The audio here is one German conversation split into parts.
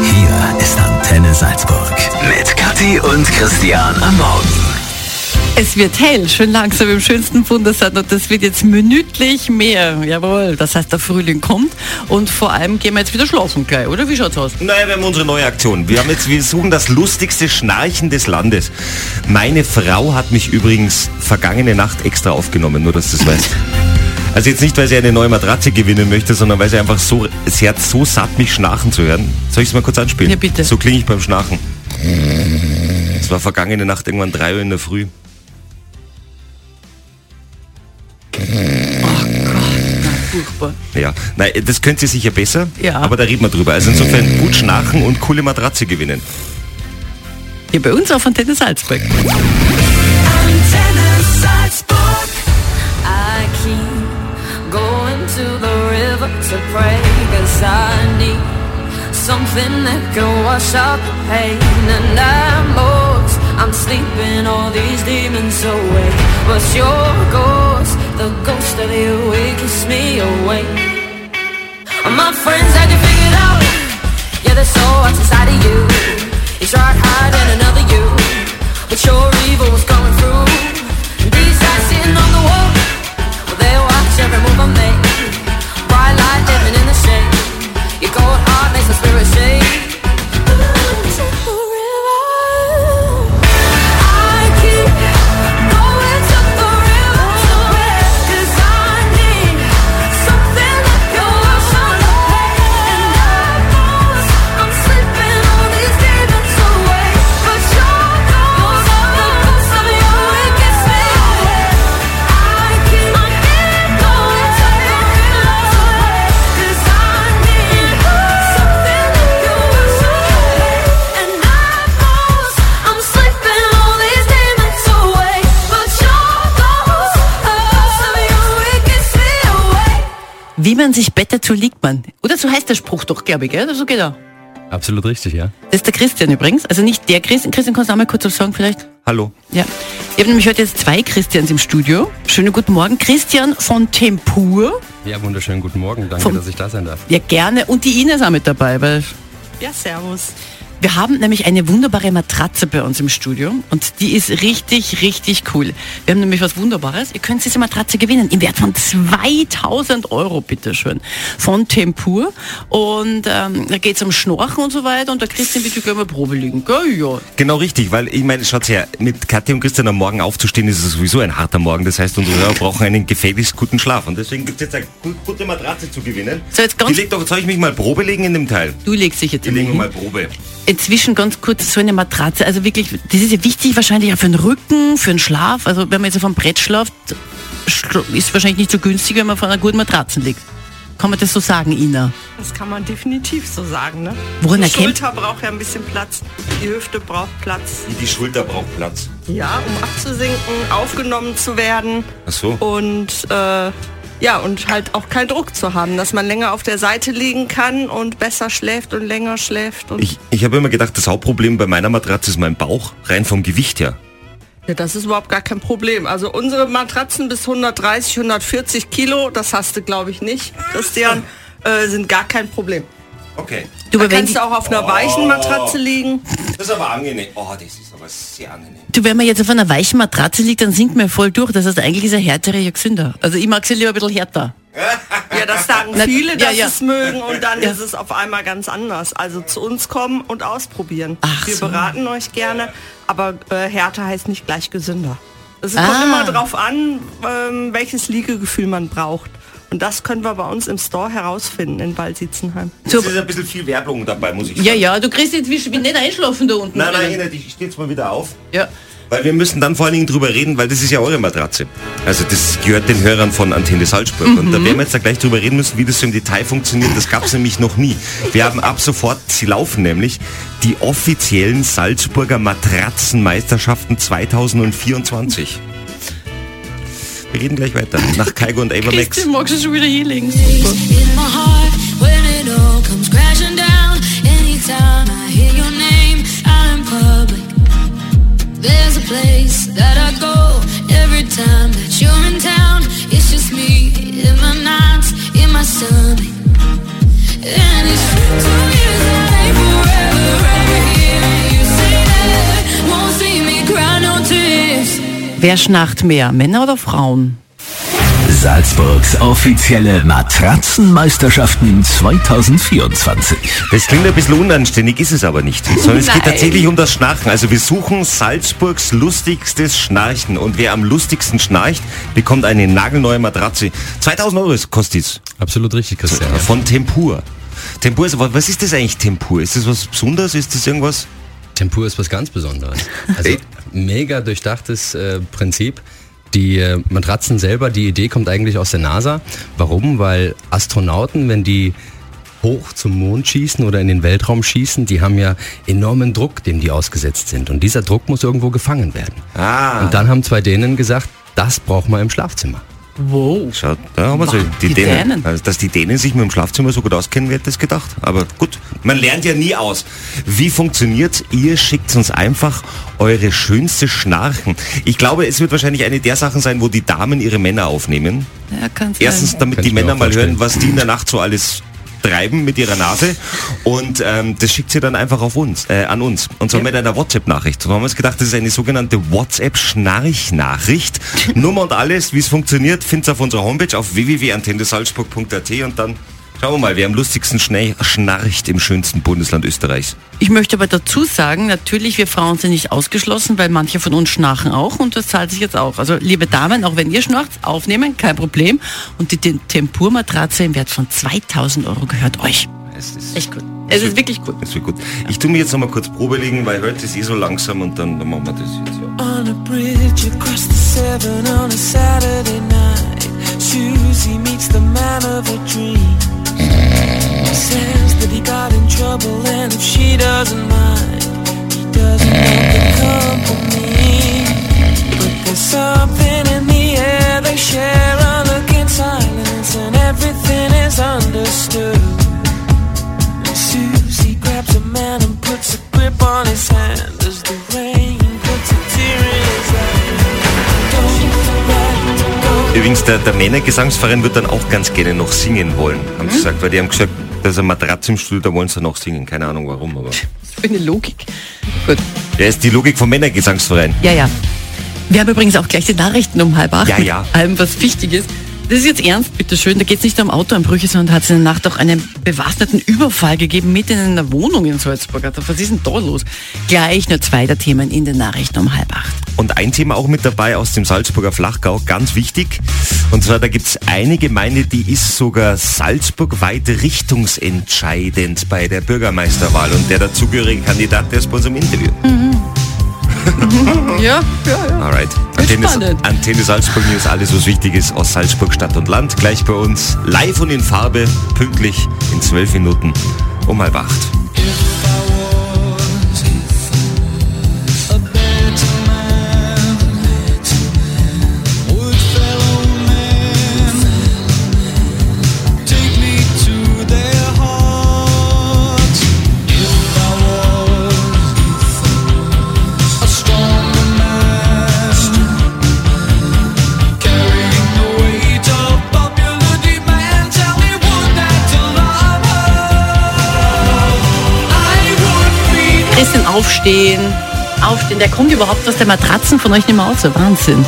Hier ist Antenne Salzburg. Mit Kathi und Christian am Morgen. Es wird hell, schön langsam im schönsten Bundesland und das wird jetzt minütlich mehr. Jawohl, das heißt, der Frühling kommt und vor allem gehen wir jetzt wieder schlafen gleich, oder? Wie schaut's aus? Naja, wir haben unsere neue Aktion. Wir haben jetzt, wir suchen das lustigste Schnarchen des Landes. Meine Frau hat mich übrigens vergangene Nacht extra aufgenommen, nur dass du es weißt. Also jetzt nicht, weil sie eine neue Matratze gewinnen möchte, sondern weil sie einfach so, sie hat so satt, mich schnarchen zu hören. Soll ich es mal kurz anspielen? Ja, bitte. So klinge ich beim Schnarchen. Es war vergangene Nacht irgendwann drei Uhr in der Früh. Furchtbar. Ja, nein, das könnt ihr sicher besser, Ja. aber da reden wir drüber. Also insofern gut schnarchen und coole Matratze gewinnen. Hier bei uns auf Antenne Salzburg. I need something that can wash out the pain. And I'm lost, I'm sleeping all these demons away. But your ghost, the ghost of you, keeps me awake. My friends had you figured out. Yeah, there's so much inside of you. You tried hiding another you. But your evil was Wie man sich bettet, so liegt man. Oder so heißt der Spruch doch, glaube ich, gell? So geht er. Absolut richtig, ja. Das ist der Christian übrigens. Also nicht der Christian. Christian, kannst du auch mal kurz was sagen vielleicht? Hallo. Ja. Ich habe nämlich heute jetzt zwei Christians im Studio. Schönen guten Morgen. Christian von Tempur. Ja, wunderschönen guten Morgen. Danke, Vom- dass ich da sein darf. Ja, gerne. Und die Ines auch mit dabei, weil Ja, servus. Wir haben nämlich eine wunderbare Matratze bei uns im Studio und die ist richtig, richtig cool. Wir haben nämlich was Wunderbares. Ihr könnt diese Matratze gewinnen im Wert von 2000 Euro, bitteschön, von Tempur. Und ähm, da geht es um Schnorchen und so weiter und der Christian ja gleich mal Probe liegen. Gell? Ja. Genau richtig, weil ich meine, schaut her, mit Katja und Christian am Morgen aufzustehen, ist es sowieso ein harter Morgen. Das heißt, unsere Hörer brauchen einen gefälligst guten Schlaf. Und deswegen gibt es jetzt eine gu- gute Matratze zu gewinnen. So, jetzt ganz- Die legt doch, soll ich mich mal Probe legen in dem Teil? Du legst dich jetzt legen hin. mal Probe. Inzwischen ganz kurz so eine Matratze, also wirklich, das ist ja wichtig wahrscheinlich auch für den Rücken, für den Schlaf. Also wenn man jetzt auf einem Brett schlaft, schla- ist wahrscheinlich nicht so günstig, wenn man vor einer guten Matratze liegt. Kann man das so sagen, Ina? Das kann man definitiv so sagen, ne? Woran die erkennt- Schulter braucht ja ein bisschen Platz, die Hüfte braucht Platz. Die Schulter braucht Platz. Ja, um abzusinken, aufgenommen zu werden Ach so. und äh, ja, und halt auch keinen Druck zu haben, dass man länger auf der Seite liegen kann und besser schläft und länger schläft. Und Ich, ich habe immer gedacht, das Hauptproblem bei meiner Matratze ist mein Bauch, rein vom Gewicht her. ja, das ist überhaupt gar kein Problem. Also unsere Matratzen bis 130, 140 Kilo, das hast du glaube ich nicht, Christian, äh, sind gar kein Problem. Okay. Du, Da kannst du auch auf einer weichen Matratze liegen. Das ist aber angenehm. Oh, das ist aber sehr angenehm. du, wenn man jetzt auf einer weichen Matratze liegt, dann sinkt man voll durch. Das heißt, eigentlich ist er härtere ja gesünder. Also ich mag sie lieber ein bisschen härter. Ja, das sagen viele, ja, dass ja. es mögen und dann Ja. ist es auf einmal ganz anders. Also zu uns kommen und ausprobieren. Ach Wir so. beraten euch gerne, aber äh, härter heißt nicht gleich gesünder. Es Ah. kommt immer drauf an, ähm, welches Liegegefühl man braucht. Und das können wir bei uns im Store herausfinden in Waldsitzenheim. Es ist ein bisschen viel Werbung dabei, muss ich sagen. Ja, ja, du kriegst jetzt wie wie nicht einschlafen da unten. Nein, nein, nein, ich stehe jetzt mal wieder auf. Ja. Weil wir müssen dann vor allen Dingen drüber reden, weil das ist ja eure Matratze. Also das gehört den Hörern von Antenne Salzburg. Und da werden wir jetzt da gleich drüber reden müssen, wie das so im Detail funktioniert. Das gab es nämlich noch nie. Wir haben ab sofort, sie laufen nämlich, die offiziellen Salzburger Matratzenmeisterschaften 2024. Wir reden gleich weiter. Nach Kaigo und Ava Max. Christian, magst du schon wieder in public, there's a place that I go every time that you're in town. It's just Wer schnarcht mehr, Männer oder Frauen? Salzburgs offizielle Matratzenmeisterschaften 2024. Das klingt ein bisschen unanständig, ist es aber nicht. Sondern es geht tatsächlich um das Schnarchen. Also wir suchen Salzburgs lustigstes Schnarchen. Und wer am lustigsten schnarcht, bekommt eine nagelneue Matratze. 2000 Euro kostet es. Absolut richtig, Christian. Von Tempur. Tempur ist, was ist das eigentlich Tempur? Ist das was Besonderes? Ist das irgendwas? Tempur ist was ganz Besonderes. Also Ey. mega durchdachtes äh, Prinzip. Die äh, Matratzen selber, die Idee kommt eigentlich aus der NASA. Warum? Weil Astronauten, wenn die hoch zum Mond schießen oder in den Weltraum schießen, die haben ja enormen Druck, dem die ausgesetzt sind. Und dieser Druck muss irgendwo gefangen werden. Ah. Und dann haben zwei Dänen gesagt, das braucht man im Schlafzimmer. Wow. Schaut, da haben wir sie. Die, die Dänen. Dänen. Also, dass die Dänen sich mit dem Schlafzimmer so gut auskennen, wer hätte das gedacht. Aber gut, man lernt ja nie aus. Wie funktioniert? Ihr schickt uns einfach eure schönste Schnarchen. Ich glaube, es wird wahrscheinlich eine der Sachen sein, wo die Damen ihre Männer aufnehmen. Ja, Erstens, damit Kann die Männer mal hören, was die in der Nacht so alles treiben mit ihrer Nase und ähm, das schickt sie dann einfach auf uns, äh, an uns und zwar mit einer WhatsApp-Nachricht. So haben wir uns gedacht, das ist eine sogenannte WhatsApp-Schnarch-Nachricht. Nummer und alles, wie es funktioniert, findet ihr auf unserer Homepage auf www.antennesalzburg.at und dann schauen wir mal, wer am lustigsten schnä- schnarcht im schönsten Bundesland Österreichs. Ich möchte aber dazu sagen, natürlich, wir Frauen sind nicht ausgeschlossen, weil manche von uns schnarchen auch und das zahlt sich jetzt auch. Also liebe Damen, auch wenn ihr schnarcht, aufnehmen, kein Problem. Und die Tem- Tempur-Matratze im Wert von 2000 Euro gehört euch. Es ist, Echt gut. Es ist wirklich gut. es wird gut. Ich tue mir jetzt noch mal kurz Probe legen, weil heute ist eh so langsam und dann, dann machen wir das jetzt. Ja. On a bridge across the Severn on a Saturday night, Susie meets the man of her dreams. He says that he got in trouble, and if she doesn't mind, he doesn't want the company. But there's something in the air they share, a look in silence, and everything is understood. And Susie grabs a man and puts a grip on his hand as the rain puts a tear in his eye. Übrigens, der, der Männergesangsverein wird dann auch ganz gerne noch singen wollen, haben sie gesagt, weil die haben gesagt, da ist eine Matratze im Stuhl, da wollen sie noch singen. Keine Ahnung warum, aber. Was für eine Logik. Gut. Ja, ist die Logik vom Männergesangsverein. Ja, ja. Wir haben übrigens auch gleich die Nachrichten um halb acht. Ja, ja. Allem, was wichtig ist. Das ist jetzt ernst, bitteschön. Da geht es nicht um Autoeinbrüche, sondern hat es in der Nacht auch einen bewaffneten Überfall gegeben, mitten in einer Wohnung in Salzburg. Also, was ist denn da los? Gleich nur zwei der Themen in den Nachrichten um halb acht. Und ein Thema auch mit dabei aus dem Salzburger Flachgau, ganz wichtig. Und zwar, da gibt's eine Gemeinde, die ist sogar salzburgweit richtungsentscheidend bei der Bürgermeisterwahl. Und der dazugehörige Kandidat, der ist bei uns im Interview. Ja, ja, ja. Alright. Antenne. Antenne Salzburg News, alles was wichtig ist aus Salzburg Stadt und Land. Gleich bei uns live und in Farbe, pünktlich in zwölf Minuten um halb acht. Christian, aufstehen. Aufstehen. Der kommt überhaupt aus der Matratzen von euch nicht mehr aus. Wahnsinn.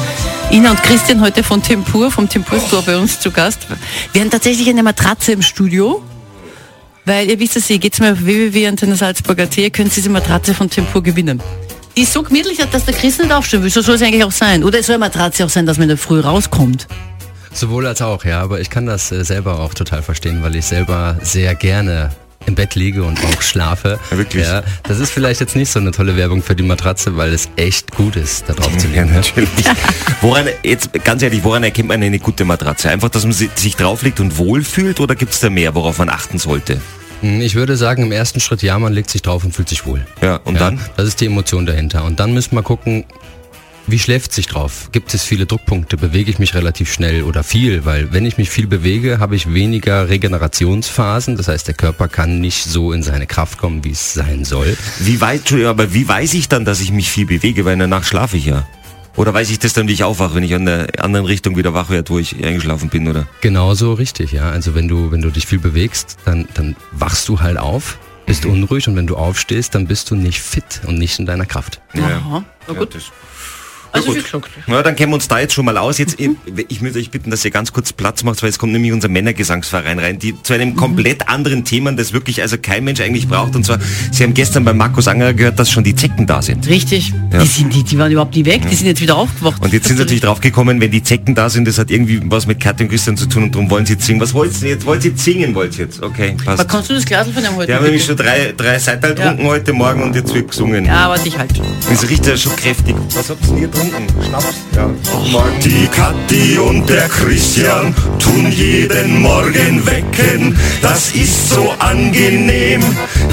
Ina und Christian heute von Tempur, vom Tempur Store bei uns zu Gast. Wir haben tatsächlich eine Matratze im Studio. Weil ihr wisst es, ihr geht's mal auf www.antennesalzburg.at, ihr könnt diese Matratze von Tempur gewinnen. Die ist so gemütlich, dass der Chris nicht aufstehen will. So soll es eigentlich auch sein. Oder es soll eine Matratze auch sein, dass man der Früh rauskommt. Sowohl als auch, ja, aber ich kann das äh, selber auch total verstehen, weil ich selber sehr gerne im Bett liege und auch schlafe. Ja, wirklich? Ja, das ist vielleicht jetzt nicht so eine tolle Werbung für die Matratze, weil es echt gut ist, da drauf zu Ja, liegen. natürlich. Woran, jetzt ganz ehrlich, woran erkennt man eine gute Matratze? Einfach, dass man si- sich drauflegt und wohlfühlt oder gibt's da mehr, worauf man achten sollte? Hm, Ich würde sagen, im ersten Schritt ja, man legt sich drauf und fühlt sich wohl. Ja, und dann? Das ist die Emotion dahinter. Und dann müssen wir gucken, wie schläft sich drauf? Gibt es viele Druckpunkte? Bewege ich mich relativ schnell oder viel? Weil wenn ich mich viel bewege, habe ich weniger Regenerationsphasen. Das heißt, der Körper kann nicht so in seine Kraft kommen, wie es sein soll. Wie weit, aber wie weiß ich dann, dass ich mich viel bewege? Weil in der Nacht schlafe ich ja. Oder weiß ich das dann, wie ich aufwache, wenn ich an der anderen Richtung wieder wach werde, wo ich eingeschlafen bin, oder? Genauso richtig, ja. Also wenn du, wenn du dich viel bewegst, dann, dann wachst du halt auf, bist Mhm. unruhig und wenn du aufstehst, dann bist du nicht fit und nicht in deiner Kraft. Aha. Na gut. Ja, Also gut. Na, dann kennen wir uns da jetzt schon mal aus. Jetzt, ich, ich würde euch bitten, dass ihr ganz kurz Platz macht, weil es kommt nämlich unser Männergesangsverein rein, die zu einem komplett anderen Thema, das wirklich also kein Mensch eigentlich braucht. Und zwar, Sie haben gestern bei Markus Anger gehört, dass schon die Zecken da sind. Richtig. Ja. Die, sind, die, die waren überhaupt nie weg, die sind jetzt wieder aufgewacht. Und jetzt sind sie natürlich draufgekommen, wenn die Zecken da sind, das hat irgendwie was mit Katja und Christian zu tun und darum wollen sie singen. Was wollt ihr jetzt? Wollt ihr singen, wollt ihr jetzt? Okay, Aber passt. kannst du das Glas von dem heute? Wir haben nämlich schon drei, drei Seital getrunken heute Morgen und jetzt wird gesungen. Ja, warte ich halt. Das riecht ja schon kräftig. Was habt ihr getrunken? Schnaps? Ja. Morgen. Die Kathi und der Christian tun jeden Morgen wecken. Das ist so angenehm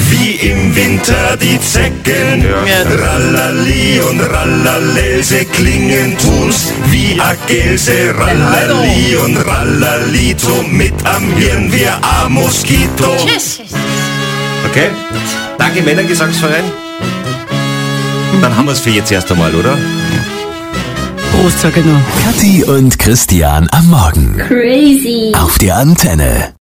wie im Winter die Zecken. Ja. Rallali und Rallalelse klingen tun's wie a Gelse. Rallali und Rallalito mit am Hirn wie a Moskito. Okay. Danke, Männergesangsverein. Dann haben wir es für jetzt erst einmal, oder? Ich nur. Kathi und Christian am Morgen. Crazy. Auf der Antenne.